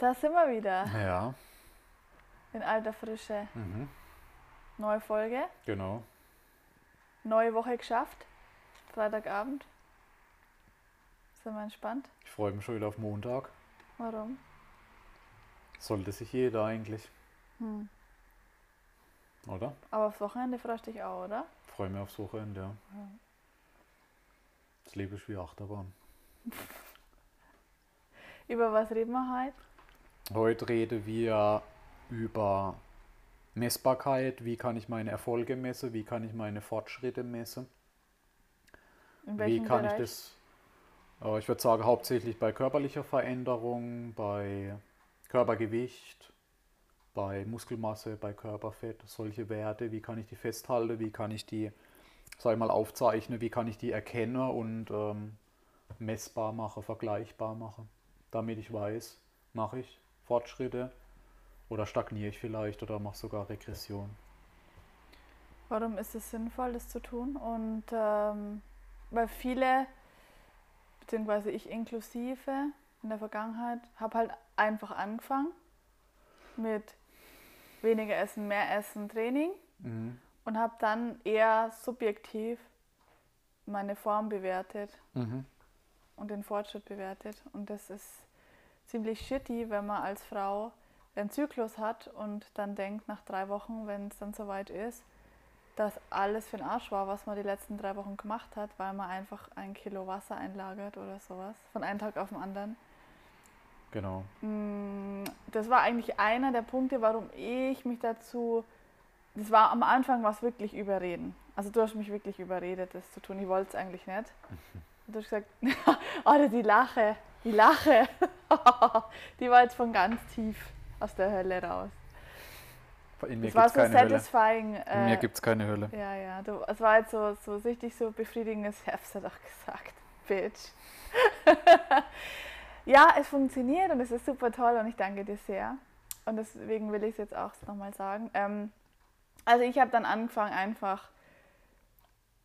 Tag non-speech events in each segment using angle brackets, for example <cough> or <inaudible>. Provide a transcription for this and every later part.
da sind wir wieder. Ja. In alter Frische. Mhm. Neue Folge. Genau. Neue Woche geschafft. Freitagabend. Sind wir entspannt? Ich freue mich schon wieder auf Montag. Warum? Sollte sich jeder eigentlich. Hm. Oder? Aber aufs Wochenende freust du dich auch, oder? Ich freue mich aufs Wochenende, ja. Das Leben ist wie Achterbahn. <laughs> Über was reden wir heute? Heute reden wir über Messbarkeit. Wie kann ich meine Erfolge messen? Wie kann ich meine Fortschritte messen? In Wie kann Bereich? ich das, äh, ich würde sagen, hauptsächlich bei körperlicher Veränderung, bei Körpergewicht, bei Muskelmasse, bei Körperfett, solche Werte, wie kann ich die festhalten, wie kann ich die, sag ich mal, aufzeichnen, wie kann ich die erkennen und ähm, messbar machen, vergleichbar machen, damit ich weiß, mache ich Fortschritte oder stagniere ich vielleicht oder mache sogar Regression. Warum ist es sinnvoll, das zu tun? Und ähm, weil viele, beziehungsweise ich inklusive in der Vergangenheit, habe halt einfach angefangen mit weniger Essen, mehr Essen, Training Mhm. und habe dann eher subjektiv meine Form bewertet Mhm. und den Fortschritt bewertet. Und das ist ziemlich shitty, wenn man als Frau einen Zyklus hat und dann denkt nach drei Wochen, wenn es dann soweit ist, dass alles für den Arsch war, was man die letzten drei Wochen gemacht hat, weil man einfach ein Kilo Wasser einlagert oder sowas, von einem Tag auf den anderen. Genau. Mm, Das war eigentlich einer der Punkte, warum ich mich dazu. Das war am Anfang was wirklich überreden. Also du hast mich wirklich überredet, das zu tun. Ich wollte es eigentlich nicht. <laughs> Du hast gesagt, oh, die Lache, die Lache. <laughs> die war jetzt von ganz tief aus der Hölle raus. In mir Das war so keine Hölle. satisfying. In mir Äh, gibt es keine Hölle. ja, ja. Du, es war jetzt so, so richtig so befriedigendes, hab's <laughs> ja doch gesagt, Bitch. <laughs> ja, es funktioniert und es ist super toll und ich danke dir sehr. Und deswegen will ich es jetzt auch nochmal sagen. Ähm, also ich habe dann angefangen einfach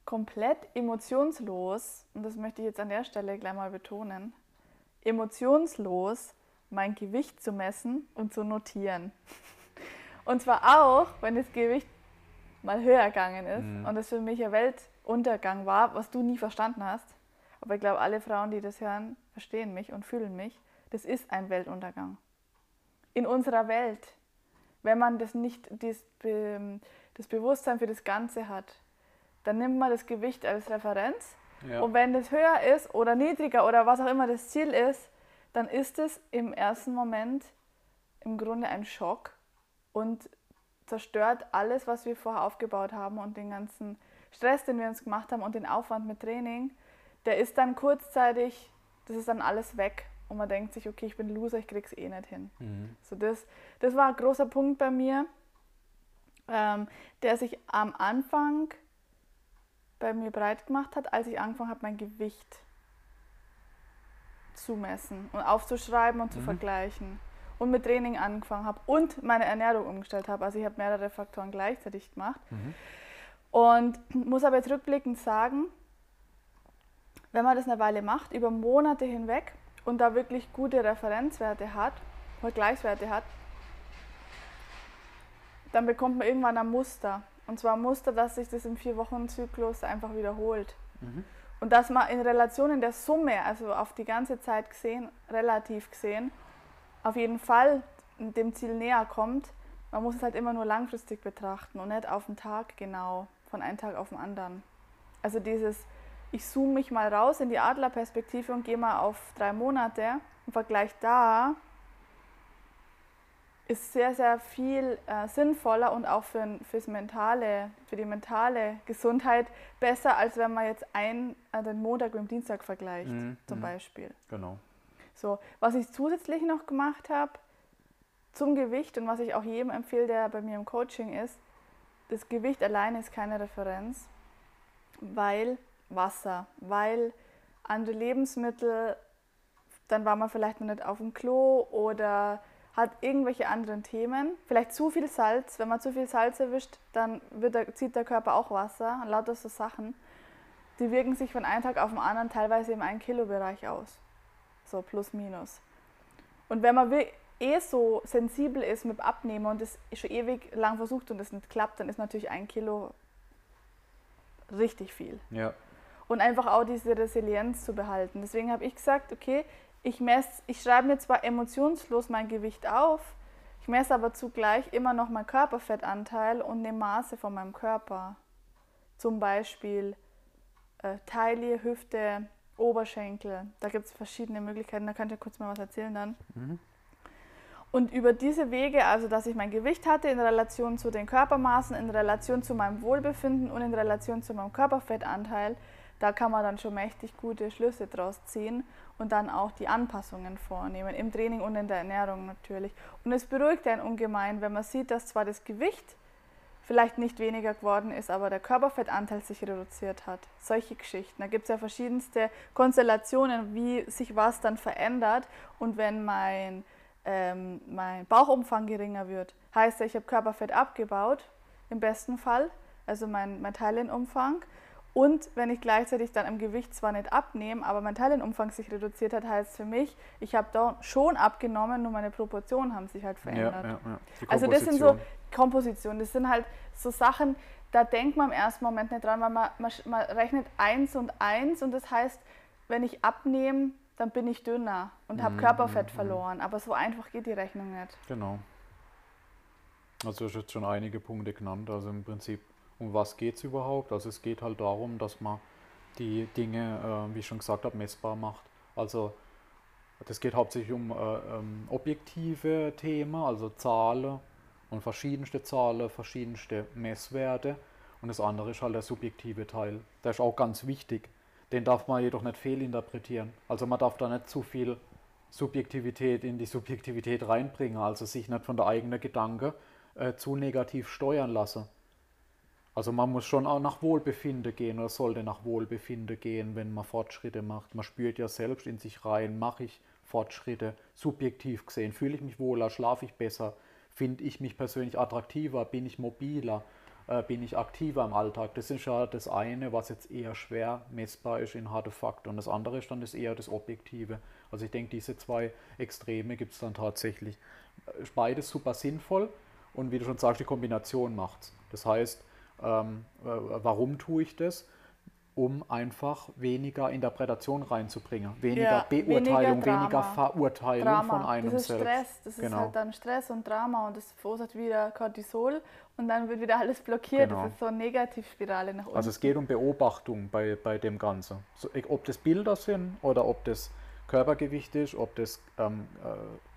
komplett emotionslos, und das möchte ich jetzt an der Stelle gleich mal betonen, emotionslos mein Gewicht zu messen und zu notieren. <laughs> Und zwar auch, wenn das Gewicht mal höher gegangen ist Mhm. und es für mich ein Weltuntergang war, was du nie verstanden hast. Aber ich glaube, alle Frauen, die das hören, verstehen mich und fühlen mich. Das ist ein Weltuntergang. In unserer Welt, wenn man das nicht das, Be das Bewusstsein für das Ganze hat, dann nimmt man das Gewicht als Referenz Ja. und wenn das höher ist oder niedriger oder was auch immer das Ziel ist, dann ist es im ersten Moment im Grunde ein Schock und zerstört alles, was wir vorher aufgebaut haben und den ganzen Stress, den wir uns gemacht haben und den Aufwand mit Training, der ist dann kurzzeitig, das ist dann alles weg und man denkt sich, okay, ich bin Loser, ich krieg's eh nicht hin. Mhm. So das, das war ein großer Punkt bei mir, ähm, der sich am Anfang bei mir breit gemacht hat, als ich angefangen habe, mein Gewicht zu messen und aufzuschreiben und zu Mhm. vergleichen. Und mit Training angefangen habe und meine Ernährung umgestellt habe. Also ich habe mehrere Faktoren gleichzeitig gemacht. Mhm. Und <clears throat> muss aber jetzt rückblickend sagen, wenn man das eine Weile macht, über Monate hinweg und da wirklich gute Referenzwerte hat, Vergleichswerte hat, dann bekommt man irgendwann ein Muster. Und zwar Muster, dass sich das im Vier-Wochen-Zyklus einfach wiederholt. Mhm. Und dass man in Relation in der Summe, also auf die ganze Zeit gesehen, relativ gesehen, auf jeden Fall dem Ziel näher kommt. Man muss es halt immer nur langfristig betrachten und nicht auf den Tag genau, von einem Tag auf den anderen. Also dieses, ich zoome mich mal raus in die Adlerperspektive und gehe mal auf drei Monate und vergleich da, ist sehr, sehr viel äh, sinnvoller und auch für, fürs mentale, für die mentale Gesundheit besser, als wenn man jetzt ein, äh, den Montag mit dem Dienstag vergleicht, Mhm, zum mhm. Beispiel. Genau. So, was ich zusätzlich noch gemacht habe zum Gewicht und was ich auch jedem empfehle, der bei mir im Coaching ist, das Gewicht alleine ist keine Referenz, weil Wasser, weil andere Lebensmittel, dann war man vielleicht noch nicht auf dem Klo oder hat irgendwelche anderen Themen. Vielleicht zu viel Salz. Wenn man zu viel Salz erwischt, dann der, zieht der Körper auch Wasser. Lauter so Sachen. Die wirken sich von einem Tag auf den anderen teilweise im 1-Kilo-Bereich aus. So plus minus. Und wenn man eh so sensibel ist mit Abnehmen und das schon ewig lang versucht und es nicht klappt, dann ist natürlich ein Kilo richtig viel. Ja. Und einfach auch diese Resilienz zu behalten. Deswegen habe ich gesagt, okay, ich messe, ich schreibe mir zwar emotionslos mein Gewicht auf, ich messe aber zugleich immer noch meinen Körperfettanteil und nehme Maße von meinem Körper. Zum Beispiel äh, Taille, Hüfte, Oberschenkel. Da gibt es verschiedene Möglichkeiten. Da könnt ihr kurz mal was erzählen dann. Mhm. Und über diese Wege, also dass ich mein Gewicht hatte in Relation zu den Körpermaßen, in Relation zu meinem Wohlbefinden und in Relation zu meinem Körperfettanteil, da kann man dann schon mächtig gute Schlüsse draus ziehen und dann auch die Anpassungen vornehmen, im Training und in der Ernährung natürlich. Und es beruhigt einen ungemein, wenn man sieht, dass zwar das Gewicht vielleicht nicht weniger geworden ist, aber der Körperfettanteil sich reduziert hat. Solche Geschichten. Da gibt es ja verschiedenste Konstellationen, wie sich was dann verändert. Und wenn mein, ähm, mein Bauchumfang geringer wird, heißt ja, ich habe Körperfett abgebaut, im besten Fall, also mein, mein Teilenumfang. Und wenn ich gleichzeitig dann am Gewicht zwar nicht abnehme, aber mein Teilenumfang sich reduziert hat, heißt für mich, ich habe da schon abgenommen, nur meine Proportionen haben sich halt verändert. Ja, ja, ja. Also das sind so Kompositionen, das sind halt so Sachen, da denkt man im ersten Moment nicht dran, weil man, man, man rechnet eins und eins und das heißt, wenn ich abnehme, dann bin ich dünner und habe Mhm, Körperfett mhm, mhm. verloren. Aber so einfach geht die Rechnung nicht. Genau. Also du hast jetzt schon einige Punkte genannt. Also im Prinzip, um was geht es überhaupt? Also es geht halt darum, dass man die Dinge, äh, wie ich schon gesagt habe, messbar macht. Also das geht hauptsächlich um äh, ähm, objektive Themen, also Zahlen und verschiedenste Zahlen, verschiedenste Messwerte. Und das andere ist halt der subjektive Teil. Der ist auch ganz wichtig. Den darf man jedoch nicht fehlinterpretieren. Also man darf da nicht zu viel Subjektivität in die Subjektivität reinbringen, also sich nicht von der eigenen Gedanke äh, zu negativ steuern lassen. Also man muss schon auch nach Wohlbefinden gehen oder sollte nach Wohlbefinden gehen, wenn man Fortschritte macht. Man spürt ja selbst in sich rein, mache ich Fortschritte subjektiv gesehen, fühle ich mich wohler, schlafe ich besser, finde ich mich persönlich attraktiver, bin ich mobiler, äh, bin ich aktiver im Alltag. Das ist ja das eine, was jetzt eher schwer messbar ist in harte Fakten. Und das andere ist dann das eher das Objektive. Also ich denke, diese zwei Extreme gibt es dann tatsächlich. Beides super sinnvoll und wie du schon sagst, die Kombination macht's. Das heißt, ähm, äh, warum tue ich das? Um einfach weniger Interpretation reinzubringen, weniger Ja, Beurteilung, weniger weniger. Verurteilung Drama, von einem das ist selbst. Stress, das ist Genau. halt dann Stress und Drama und das verursacht wieder Cortisol und dann wird wieder alles blockiert. Genau. Das ist so eine Negativspirale nach unten. Also es geht um Beobachtung bei, bei dem Ganzen. So, e- ob das Bilder sind oder ob das Körpergewicht ist, ob das ähm,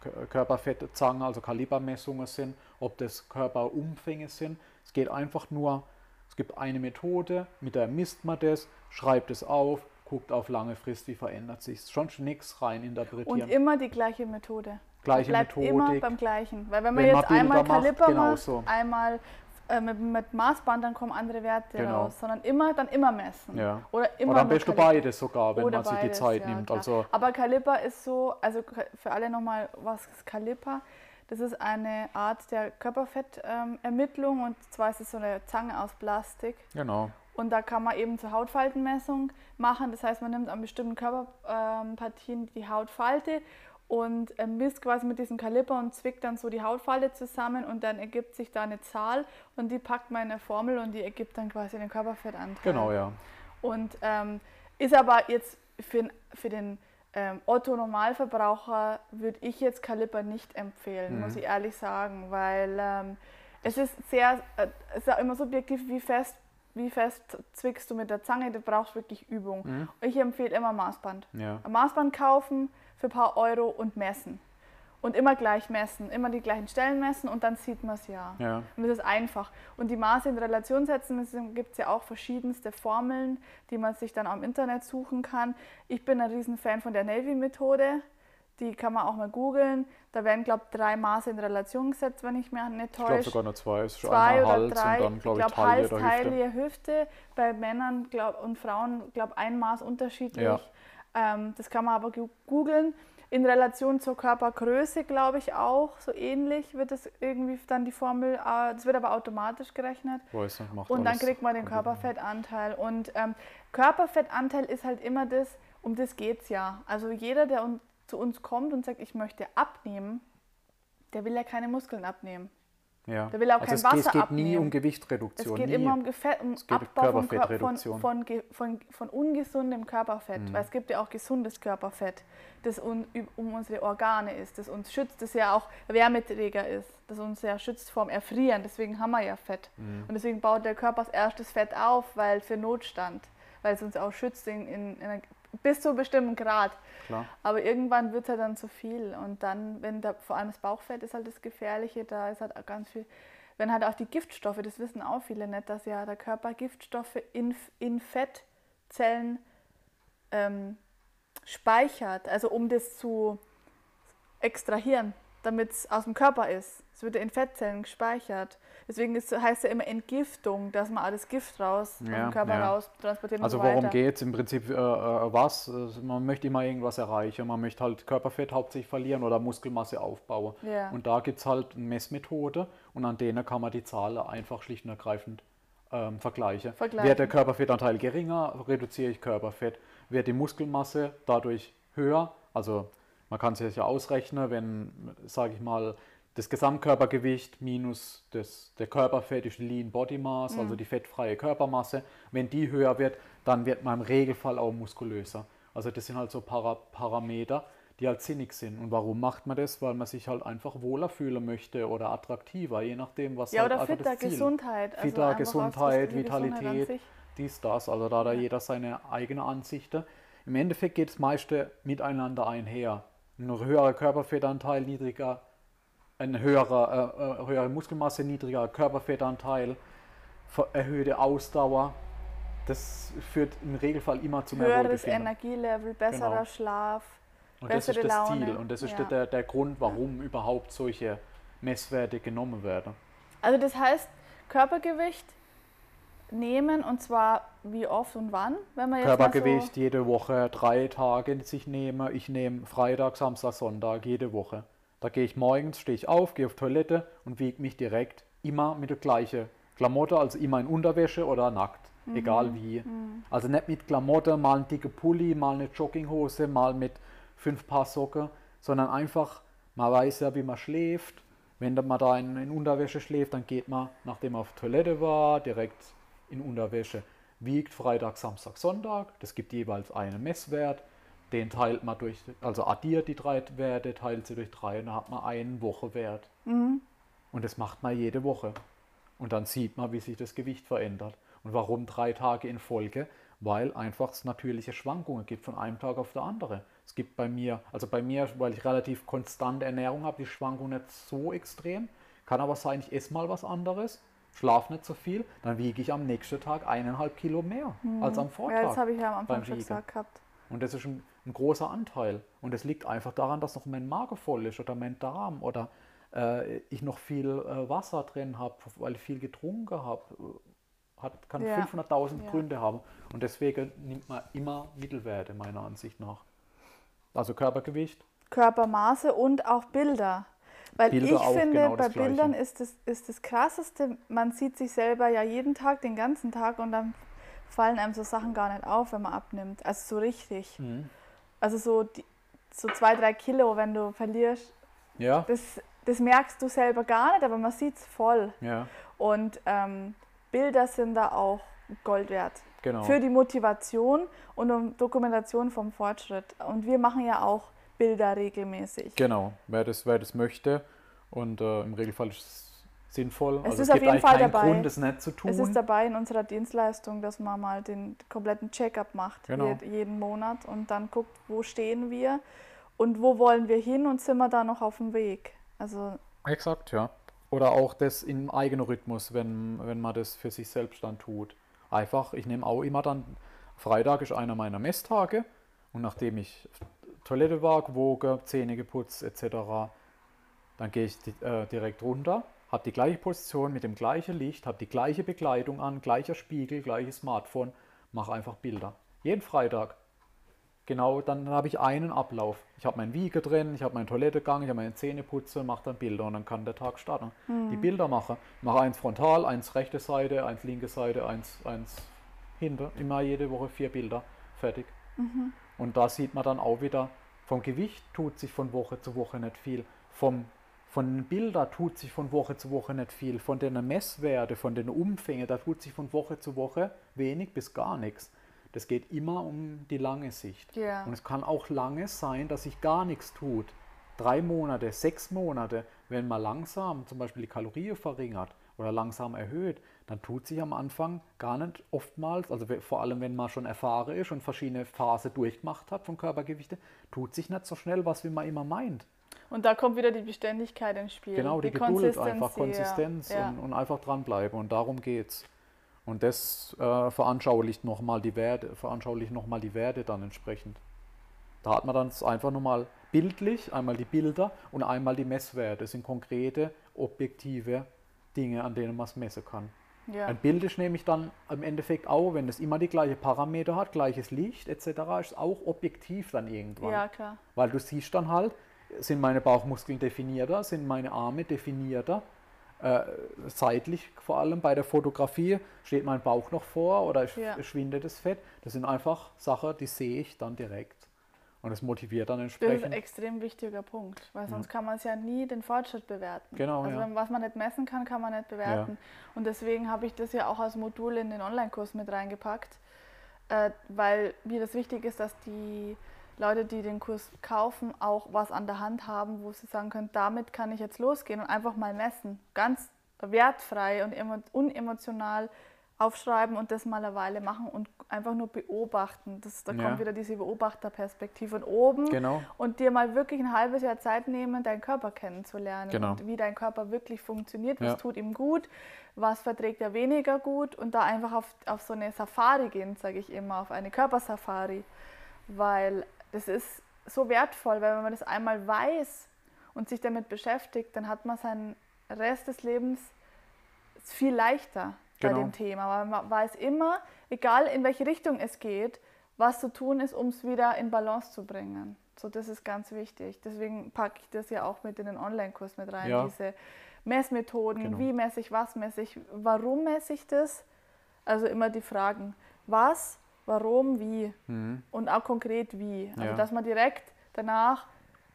äh, Körperfettzangen, also Kalibermessungen sind, ob das Körperumfänge sind. Es geht einfach nur, es gibt eine Methode, mit der misst man das, schreibt es auf, guckt auf lange Frist, wie verändert sich es. Schon nichts rein und interpretieren. immer die gleiche Methode. Gleiche bleibt immer beim gleichen. Weil wenn man Wenn man jetzt einmal Bilder macht, Kaliber genau macht, so. einmal äh, mit, mit Maßband, dann kommen andere Werte Genau. raus. Sondern immer, dann immer messen. Ja. Oder immer Oder am besten Kaliber. beides sogar, wenn Oder man sich die beides, Zeit ja, nimmt. klar. Also Aber Kaliber ist so, also für alle nochmal, was ist Kaliber? Das ist eine Art der Körperfettermittlung und zwar ist es so eine Zange aus Plastik. genau. Und da kann man eben zur Hautfaltenmessung machen. Das heißt, man nimmt an bestimmten Körperpartien die Hautfalte und äh, misst quasi mit diesem Kaliber und zwickt dann so die Hautfalte zusammen und dann ergibt sich da eine Zahl und die packt man in eine Formel und die ergibt dann quasi den Körperfettanteil. Genau, ja. Und ähm, ist aber jetzt für, für den ähm, Otto-Normalverbraucher würde ich jetzt Kaliber nicht empfehlen, Mhm. muss ich ehrlich sagen, weil ähm, es ist sehr, äh, es ist ja immer subjektiv, wie fest, wie fest zwickst du mit der Zange, du brauchst wirklich Übung. Mhm. Ich empfehle immer Maßband. Ja. Ein Maßband kaufen für ein paar Euro und messen. Und immer gleich messen, immer die gleichen Stellen messen und dann sieht man es ja. Ja. Und das ist einfach. Und die Maße in Relation setzen, es gibt ja auch verschiedenste Formeln, die man sich dann auch im Internet suchen kann. Ich bin ein Riesenfan von der Navy-Methode. Die kann man auch mal googeln. Da werden, glaube ich, drei Maße in Relation gesetzt, wenn ich mich nicht Ich glaube täusche. sogar nur zwei. Es ist Zwei oder Hals drei. und dann, glaube ich, glaub, Taille Hals, Hüfte. Taille, Hüfte. Bei Männern glaub, und Frauen, glaube ein Maß unterschiedlich. Ja. Ähm, das kann man aber googeln. In Relation zur Körpergröße, glaube ich, auch so ähnlich wird das irgendwie dann die Formel, äh, das wird aber automatisch gerechnet. Weiß nicht, macht Und dann kriegt man den. Körperfettanteil. Und ähm, Körperfettanteil ist halt immer das, um das geht es ja. Also jeder, der un zu uns kommt und sagt, ich möchte abnehmen, Der will ja keine Muskeln abnehmen. Ja. Der will auch also kein es, Wasser es geht abnehmen. nie um Es Gewichtsreduktion. geht nie. immer um, Gefett, um Abbau von, Kör- von, von, von, von ungesundem Körperfett. Mhm. Weil es gibt ja auch gesundes Körperfett, das un, um unsere Organe ist, das uns schützt, das ja auch Wärmeträger ist, das uns ja schützt vorm Erfrieren. Deswegen haben wir ja Fett. Mhm. Und deswegen baut der Körper als erstes Fett auf, weil für Notstand, weil es uns auch schützt in, in, in einer, bis zu einem bestimmten Grad. Klar. Aber irgendwann wird es halt dann zu viel. Und dann, wenn da, vor allem das Bauchfett ist halt das Gefährliche, da ist halt auch ganz viel, wenn halt auch die Giftstoffe, das wissen auch viele nicht, dass ja der Körper Giftstoffe in, in Fettzellen ähm, speichert, also um das zu extrahieren, damit es aus dem Körper ist. Es wird in Fettzellen gespeichert. Deswegen ist, heißt ja immer Entgiftung, dass man alles Gift raus aus Ja, dem Körper ja. raus transportiert Also und so worum geht es im Prinzip? Äh, äh, was? Äh, Man möchte immer irgendwas erreichen. Man möchte halt Körperfett hauptsächlich verlieren oder Muskelmasse aufbauen. Ja. Und da gibt es halt eine Messmethode und an denen kann man die Zahlen einfach schlicht und ergreifend ähm, vergleichen. Vergleichen. Wird der Körperfettanteil geringer, reduziere ich Körperfett. Wird die Muskelmasse dadurch höher, also man kann sich ja ausrechnen, wenn, sage ich mal, das Gesamtkörpergewicht minus das, der Körperfett ist Lean Body Mass, also die fettfreie Körpermasse. Wenn die höher wird, dann wird man im Regelfall auch muskulöser. Also das sind halt so Para Parameter, die halt sinnig sind. Und warum macht man das? Weil man sich halt einfach wohler fühlen möchte oder attraktiver, je nachdem, was Ja, halt oder einfach fitter, das Ziel. Gesundheit. also Fitter, Gesundheit, Gesundheit Vitalität, sich. dies, das. Also da hat da jeder seine eigene Ansichten. Im Endeffekt geht das meiste miteinander einher. Ein höherer Körperfettanteil, niedriger, eine höhere, äh, äh, höhere Muskelmasse, niedriger Körperfettanteil, erhöhte Ausdauer. Das führt im Regelfall immer zu mehr Höheres Wohlbefinden. Energielevel, besserer Genau. Schlaf. Und das ist bessere das Laune. Ziel und das ist Ja. der, der Grund, warum überhaupt solche Messwerte genommen werden. Also das heißt, Körpergewicht nehmen und zwar wie oft und wann, wenn man jetzt Körpergewicht Mal jede Woche drei Tage sich nehme. Ich nehme Freitag, Samstag, Sonntag jede Woche. Da gehe ich morgens, stehe ich auf, gehe auf Toilette und wiege mich direkt immer mit der gleichen Klamotte, also immer in Unterwäsche oder nackt, Mhm. egal wie. Also nicht mit Klamotte, mal ein dicke Pulli, mal eine Jogginghose, mal mit fünf Paar Socken, sondern einfach, man weiß ja, wie man schläft. Wenn man da in, in Unterwäsche schläft, dann geht man, nachdem man auf Toilette war, direkt in Unterwäsche. Wiegt Freitag, Samstag, Sonntag. Das gibt jeweils einen Messwert. Den teilt man durch, also addiert die drei Werte, teilt sie durch drei und dann hat man einen Wochewert. Und das macht man jede Woche. Und dann sieht man, wie sich das Gewicht verändert. Und warum drei Tage in Folge? Weil einfach es natürliche Schwankungen gibt von einem Tag auf den anderen. Es gibt bei mir, also bei mir, weil ich relativ konstante Ernährung habe, die Schwankung nicht so extrem. Kann aber sein, ich esse mal was anderes, schlafe nicht so viel, dann wiege ich am nächsten Tag eineinhalb Kilo mehr als am Vortag. Ja, das habe ich ja am Anfang schon gesagt gehabt. Und das ist ein, ein großer Anteil. Und das liegt einfach daran, dass noch mein Magen voll ist oder mein Darm oder äh, ich noch viel äh, Wasser drin habe, weil ich viel getrunken habe. Hat, kann Ja. 500.000 Ja. Gründe haben. Und deswegen nimmt man immer Mittelwerte, meiner Ansicht nach. Also Körpergewicht. Körpermaße und auch Bilder. Weil Bilder ich finde, genau bei Gleiche. Bildern ist das, ist das Krasseste, man sieht sich selber ja jeden Tag, den ganzen Tag und dann fallen einem so Sachen gar nicht auf, wenn man abnimmt. Also so richtig. Mhm. Also so, die, so zwei, drei Kilo, wenn du verlierst, Ja, das, das merkst du selber gar nicht, aber man sieht es voll. ja, Und ähm, Bilder sind da auch Gold wert. genau. Für die Motivation und um Dokumentation vom Fortschritt. Und wir machen ja auch Bilder regelmäßig. Genau, wer das, wer das möchte. Und äh, im Regelfall ist es sinnvoll. Es also ist es auf gibt jeden Fall dabei. Grund, es nicht zu tun. Es ist dabei in unserer Dienstleistung, dass man mal den kompletten Check-up macht, Genau. jed- jeden Monat und dann guckt, wo stehen wir und wo wollen wir hin und sind wir da noch auf dem Weg. Also Exakt, ja. Oder auch das im eigenen Rhythmus, wenn, wenn man das für sich selbst dann tut. Einfach, ich nehme auch immer dann, Freitag ist einer meiner Messtage und nachdem ich Toilette war, gewogen, Zähne geputzt etc., dann gehe ich äh, direkt runter, habe die gleiche Position mit dem gleichen Licht, habe die gleiche Bekleidung an, gleicher Spiegel, gleiches Smartphone, mache einfach Bilder. Jeden Freitag. Genau, dann habe ich einen Ablauf. Ich habe mein Wiege drin, ich habe meinen Toilettegang, ich habe meine Zähne putze, mache dann Bilder und dann kann der Tag starten. Die Bilder mache. Mache eins frontal, eins rechte Seite, eins linke Seite, eins, eins hinter. Immer jede Woche vier Bilder. Fertig. Und da sieht man dann auch wieder, vom Gewicht tut sich von Woche zu Woche nicht viel. Vom Von den Bildern tut sich von Woche zu Woche nicht viel. Von den Messwerten, von den Umfängen, da tut sich von Woche zu Woche wenig bis gar nichts. Das geht immer um die lange Sicht. Ja. Und es kann auch lange sein, dass sich gar nichts tut. Drei Monate, sechs Monate, wenn man langsam zum Beispiel die Kalorien verringert oder langsam erhöht, dann tut sich am Anfang gar nicht oftmals, also vor allem wenn man schon erfahren ist und verschiedene Phasen durchgemacht hat von Körpergewichte, tut sich nicht so schnell was, wie man immer meint. Und da kommt wieder die Beständigkeit ins Spiel. Genau, die, Geduld einfach, Konsistenz Ja. Und, und einfach dranbleiben und darum geht's. Und das äh, veranschaulicht nochmal die Werte, veranschaulicht noch mal die Werte dann entsprechend. Da hat man dann einfach nochmal bildlich, einmal die Bilder und einmal die Messwerte. Das sind konkrete, objektive Dinge, an denen man es messen kann. ja. Ein Bild ist nämlich dann im Endeffekt auch, wenn es immer die gleiche Parameter hat, gleiches Licht etc., ist auch objektiv dann irgendwann. ja, klar. Weil du siehst dann halt, sind meine Bauchmuskeln definierter, sind meine Arme definierter, äh, seitlich vor allem bei der Fotografie, steht mein Bauch noch vor oder Ja. schwindet das Fett. Das sind einfach Sachen, die sehe ich dann direkt. Und das motiviert dann Das ist ein entsprechend. extrem wichtiger Punkt, weil sonst kann man es ja nie den Fortschritt bewerten. Genau, also ja. was man nicht messen kann, kann man nicht bewerten. Und deswegen habe ich das ja auch als Modul in den Online-Kurs mit reingepackt, äh, weil mir das wichtig ist, dass die Leute, die den Kurs kaufen, auch was an der Hand haben, wo sie sagen können, damit kann ich jetzt losgehen und einfach mal messen. Ganz wertfrei und emo- unemotional aufschreiben und das mal eine Weile machen und einfach nur beobachten. Das, da Ja. kommt wieder diese Beobachterperspektive von oben Genau. und dir mal wirklich ein halbes Jahr Zeit nehmen, deinen Körper kennenzulernen Genau. und wie dein Körper wirklich funktioniert, was Ja. tut ihm gut, was verträgt er weniger gut und da einfach auf, auf so eine Safari gehen, sage ich immer, auf eine Körpersafari, weil das ist so wertvoll, weil wenn man das einmal weiß und sich damit beschäftigt, dann hat man seinen Rest des Lebens viel leichter bei Genau. dem Thema, weil man weiß immer, egal in welche Richtung es geht, was zu tun ist, um es wieder in Balance zu bringen. So, das ist ganz wichtig. Deswegen packe ich das ja auch mit in den Online-Kurs mit rein, Ja. diese Messmethoden, Genau. wie messe ich, was messe ich, warum messe ich das? Also immer die Fragen, was, warum, wie Mhm. und auch konkret wie. Also Ja. dass man direkt danach,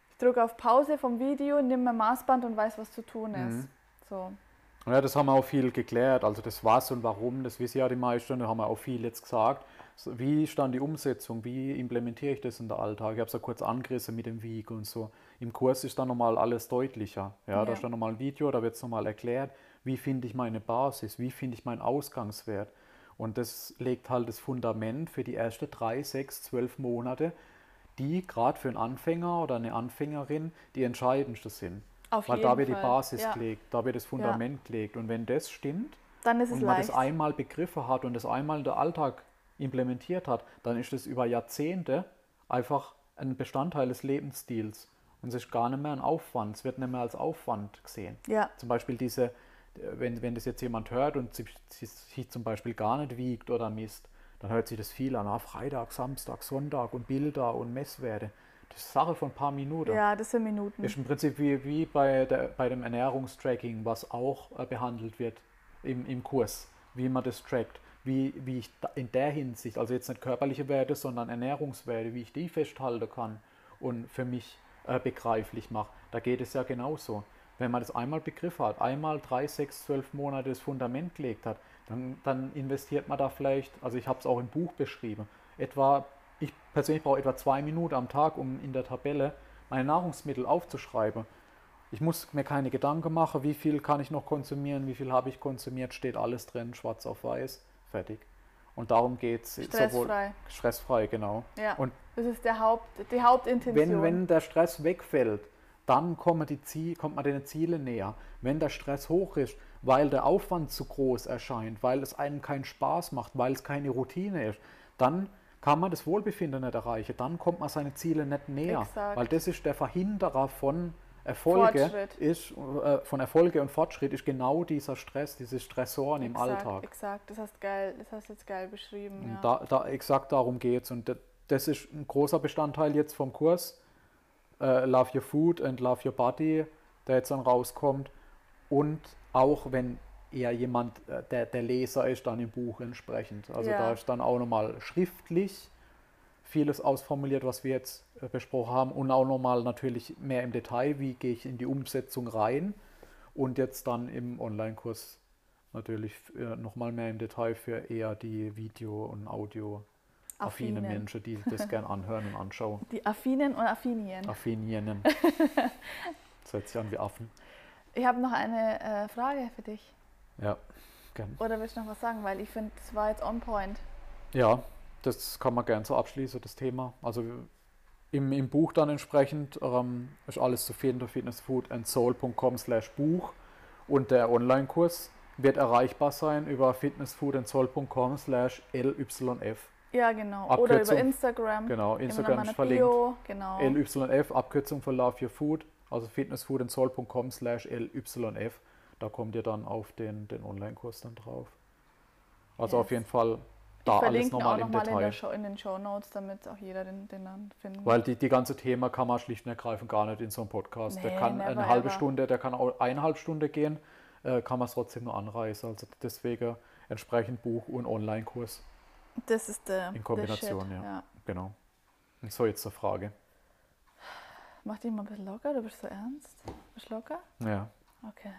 ich drücke auf Pause vom Video, nehme mein Maßband und weiß, was zu tun ist. Mhm. So. Ja, das haben wir auch viel geklärt. Also das was und warum, das wissen ja die meisten, da haben wir auch viel jetzt gesagt. Wie ist dann die Umsetzung? Wie implementiere ich das in den Alltag? Ich habe es ja kurz angerissen mit dem Weg und so. Im Kurs ist dann nochmal alles deutlicher. Ja, Ja. da ist dann nochmal ein Video, da wird es nochmal erklärt, wie finde ich meine Basis, wie finde ich meinen Ausgangswert. Und das legt halt das Fundament für die ersten drei, sechs, zwölf Monate, die gerade für einen Anfänger oder eine Anfängerin die entscheidendsten sind. Auf Weil da wird die Fall. Basis ja. gelegt, da wird das Fundament gelegt. Und wenn das stimmt und man leicht. das einmal begriffen hat und das einmal in den Alltag implementiert hat, dann ist das über Jahrzehnte einfach ein Bestandteil des Lebensstils. Und es ist gar nicht mehr ein Aufwand, es wird nicht mehr als Aufwand gesehen. ja, Zum Beispiel diese, wenn, wenn das jetzt jemand hört und sich, sich, zum Beispiel gar nicht wiegt oder misst, dann hört sich das viel an. Ah, Freitag, Samstag, Sonntag und Bilder und Messwerte. Das ist Sache von ein paar Minuten. ja, das sind Minuten. Ist im Prinzip wie, wie bei, der, bei dem Ernährungstracking, was auch äh, behandelt wird im, im Kurs, wie man das trackt, wie, wie ich in der Hinsicht, also jetzt nicht körperliche Werte, sondern Ernährungswerte, wie ich die festhalten kann und für mich äh, begreiflich mache. Da geht es ja genauso. Wenn man das einmal begriffen hat, einmal drei, sechs, zwölf Monate das Fundament gelegt hat, dann, dann investiert man da vielleicht, also ich habe es auch im Buch beschrieben, etwa, ich persönlich brauche etwa zwei Minuten am Tag, um in der Tabelle meine Nahrungsmittel aufzuschreiben. Ich muss mir keine Gedanken machen, wie viel kann ich noch konsumieren, wie viel habe ich konsumiert, steht alles drin, schwarz auf weiß, fertig. Und darum geht es. Stressfrei. Stressfrei, genau. Ja, Und das ist der Haupt, die Hauptintention. wenn, wenn der Stress wegfällt, dann kommen die Ziel, kommt man den Zielen näher. Wenn der Stress hoch ist, weil der Aufwand zu groß erscheint, weil es einem keinen Spaß macht, weil es keine Routine ist, dann kann man das Wohlbefinden nicht erreichen. Dann kommt man seine Ziele nicht näher. Exakt. Weil das ist der Verhinderer von Erfolge, Fortschritt. ist, äh, von Erfolge und Fortschritt ist genau dieser Stress, diese Stressoren im exakt, Alltag. Exakt, das hast geil, das hast du jetzt geil beschrieben. Ja. da, da exakt darum geht es. Und da- das ist ein großer Bestandteil jetzt vom Kurs. Äh, Love Your Food and Love Your Body, der jetzt dann rauskommt. Und auch wenn eher jemand, äh, der, der Leser ist, dann im Buch entsprechend. Also Ja. da ist dann auch nochmal schriftlich vieles ausformuliert, was wir jetzt äh, besprochen haben und auch nochmal natürlich mehr im Detail, wie gehe ich in die Umsetzung rein und jetzt dann im Online-Kurs natürlich äh, nochmal mehr im Detail für eher die Video- und Audio- affine Affinen. Menschen, die das gern anhören und anschauen. <laughs> Die Affinen und Affinien. Affinienen. Das <laughs> hört sich an wie Affen. Ich habe noch eine äh, Frage für dich. Ja, gern. Oder willst du noch was sagen? Weil ich finde, das war jetzt on point. Ja, das kann man gern so abschließen, das Thema. Also im, im Buch dann entsprechend ähm, ist alles zu finden auf fitnessfoodandsoul.com slash Buch und der Online-Kurs wird erreichbar sein über fitnessfoodandsoul.com slash LYF. Ja, genau. Oder über Abkürzung. Instagram. Genau, Instagram noch ist verlinkt. Bio. Genau. LYF, Abkürzung für Love Your Food, also fitnessfoodandsoul.com slash LYF. Da kommt ihr dann auf den, den Online-Kurs dann drauf. Also Yes. auf jeden Fall ich da alles ihn auch nochmal im in, Detail. der Show, in den Show Notes, damit auch jeder den, den dann finden Weil die, die ganze Thema kann man schlicht und ergreifend gar nicht in so einem Podcast. der Nee, kann never eine halbe ever. Stunde, der kann auch eineinhalb Stunde gehen, äh, kann man es trotzdem nur anreißen. Also deswegen entsprechend Buch und Online-Kurs. Das ist der. In der Kombination, Shit. ja. ja. Genau. Und So, jetzt zur Frage. Mach dich mal ein bisschen locker, du bist so ernst. Bist du locker? Ja. Okay.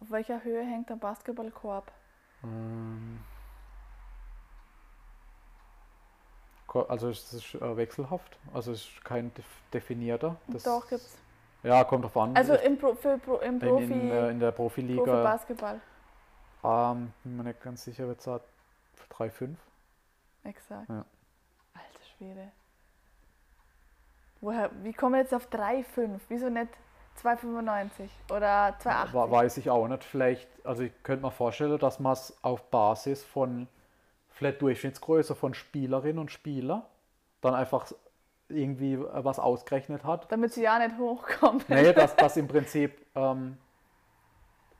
Auf welcher Höhe hängt der Basketballkorb? Ähm, Also es ist äh, wechselhaft, also es ist kein def- definierter. Das, Doch, gibt's. Ja, kommt drauf an. Also im, Pro, für, Pro, im in, Profi, in, äh, in der Profi Profiliga Basketball. ähm, bin mir nicht ganz sicher, wird es 3,5. Exakt. Ja. Alter Schwede. Woher, wie kommen wir jetzt auf 3,5? Wieso nicht 2,95 oder 2,80? Wa- Weiß ich auch nicht. Vielleicht, also ich könnte mir vorstellen, dass man es auf Basis von vielleicht Durchschnittsgröße von Spielerinnen und Spieler dann einfach irgendwie was ausgerechnet hat. Damit sie ja nicht hochkommen. Nee, dass, <laughs> dass im Prinzip ähm,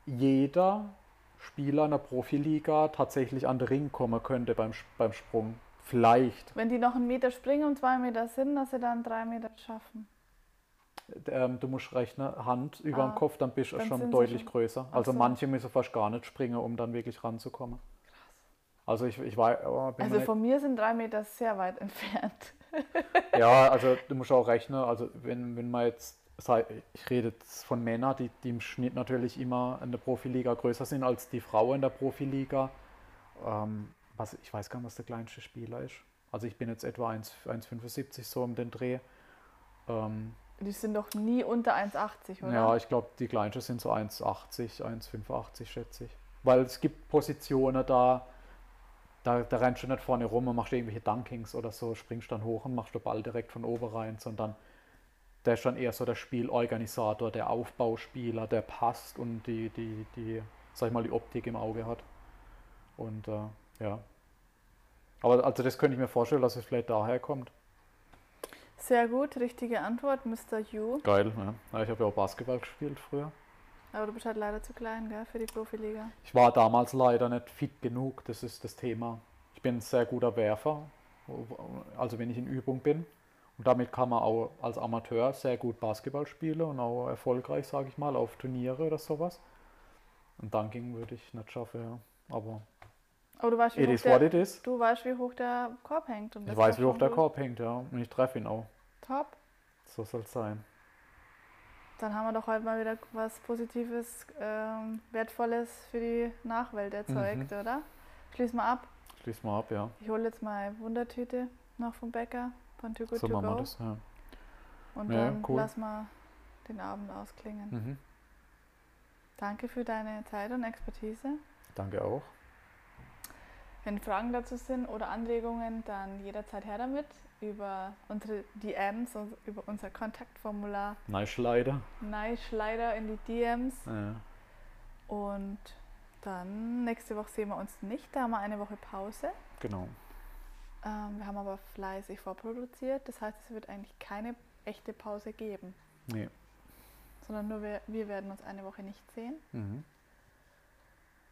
jeder Spieler in der Profiliga tatsächlich an den Ring kommen könnte beim, beim Sprung. Vielleicht. Wenn die noch einen Meter springen und zwei Meter sind, dass sie dann drei Meter schaffen. Ähm, du musst rechnen, Hand über Ah, dem Kopf, dann bist du schon deutlich schon- größer. Also so. manche müssen fast gar nicht springen, um dann wirklich ranzukommen. Also ich, ich war, bin Also mir von mir sind drei Meter sehr weit entfernt. ja, <laughs> also du musst auch rechnen, also wenn, wenn man jetzt, ich rede jetzt von Männern, die, die im Schnitt natürlich immer in der Profiliga größer sind als die Frauen in der Profiliga. Ähm, was, ich weiß gar nicht, was der kleinste Spieler ist. Also ich bin jetzt etwa 1 1,75 so um den Dreh. Ähm, Die sind doch nie unter 1,80, oder? Ja, ich glaube, die kleinsten sind so 1,80, 1,85 schätze ich. Weil es gibt Positionen da, da, da rennst du nicht vorne rum und machst irgendwelche Dunkings oder so, springst dann hoch und machst den Ball direkt von oben rein, sondern der ist dann eher so der Spielorganisator, der Aufbauspieler, der passt und die, die, die, sag ich mal, die Optik im Auge hat. Und äh, ja. Aber also das könnte ich mir vorstellen, dass es vielleicht daher kommt. Sehr gut, richtige Antwort, Mr. Yu. Geil, ja. ja ich habe ja auch Basketball gespielt früher. Aber du bist halt leider zu klein, gell, für die Profiliga. Ich war damals leider nicht fit genug, das ist das Thema. Ich bin ein sehr guter Werfer, also wenn ich in Übung bin. Und damit kann man auch als Amateur sehr gut Basketball spielen und auch erfolgreich, sage ich mal, auf Turniere oder sowas. Und Dunking würde ich nicht schaffen, ja. Aber Aber du weißt, wie it hoch is what der, it is. du weißt, wie hoch der Korb hängt. Und Ich weiß, wie hoch der Korb hängt, ja. Und ich treffe ihn auch. Top. So soll es sein. Dann haben wir doch heute mal wieder was Positives, ähm, Wertvolles für die Nachwelt erzeugt, Mhm. oder? Schließ mal ab. Schließ mal ab, ja. Ich hole jetzt mal Wundertüte noch vom Bäcker, von Too Good So To Go. das, ja. Und Ja, dann cool. lass mal den Abend ausklingen. Mhm. Danke für deine Zeit und Expertise. Danke auch. Wenn Fragen dazu sind oder Anregungen, dann jederzeit her damit über unsere DMs, und über unser Kontaktformular. Nice leider. Nice leider in die DMs. Ja. Und dann nächste Woche sehen wir uns nicht. Da haben wir eine Woche Pause. Genau. Ähm, wir haben aber fleißig vorproduziert. Das heißt, es wird eigentlich keine echte Pause geben, Nee. sondern nur wir, wir werden uns eine Woche nicht sehen. Mhm.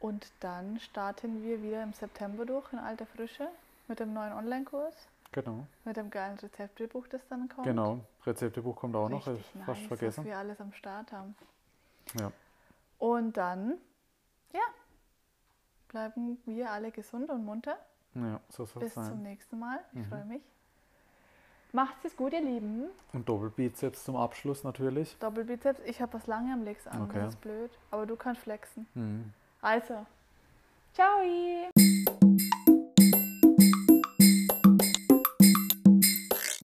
Und dann starten wir wieder im September durch in alter Frische mit dem neuen Online-Kurs, Genau. mit dem geilen Rezeptbuch, das dann kommt. Genau. Rezeptebuch kommt auch noch, Richtig hab ich fast nice, vergessen. was wir alles am Start haben. Ja. Und dann, ja, bleiben wir alle gesund und munter. Ja, so soll Bis zum sein. nächsten Mal. Ich Mhm. freue mich. Macht's es gut, ihr Lieben. Und Doppelbizeps zum Abschluss natürlich. Doppelbizeps. Ich habe was lange am Legs an. Okay. Das ist blöd. Aber du kannst flexen. Mhm. Also, ciao!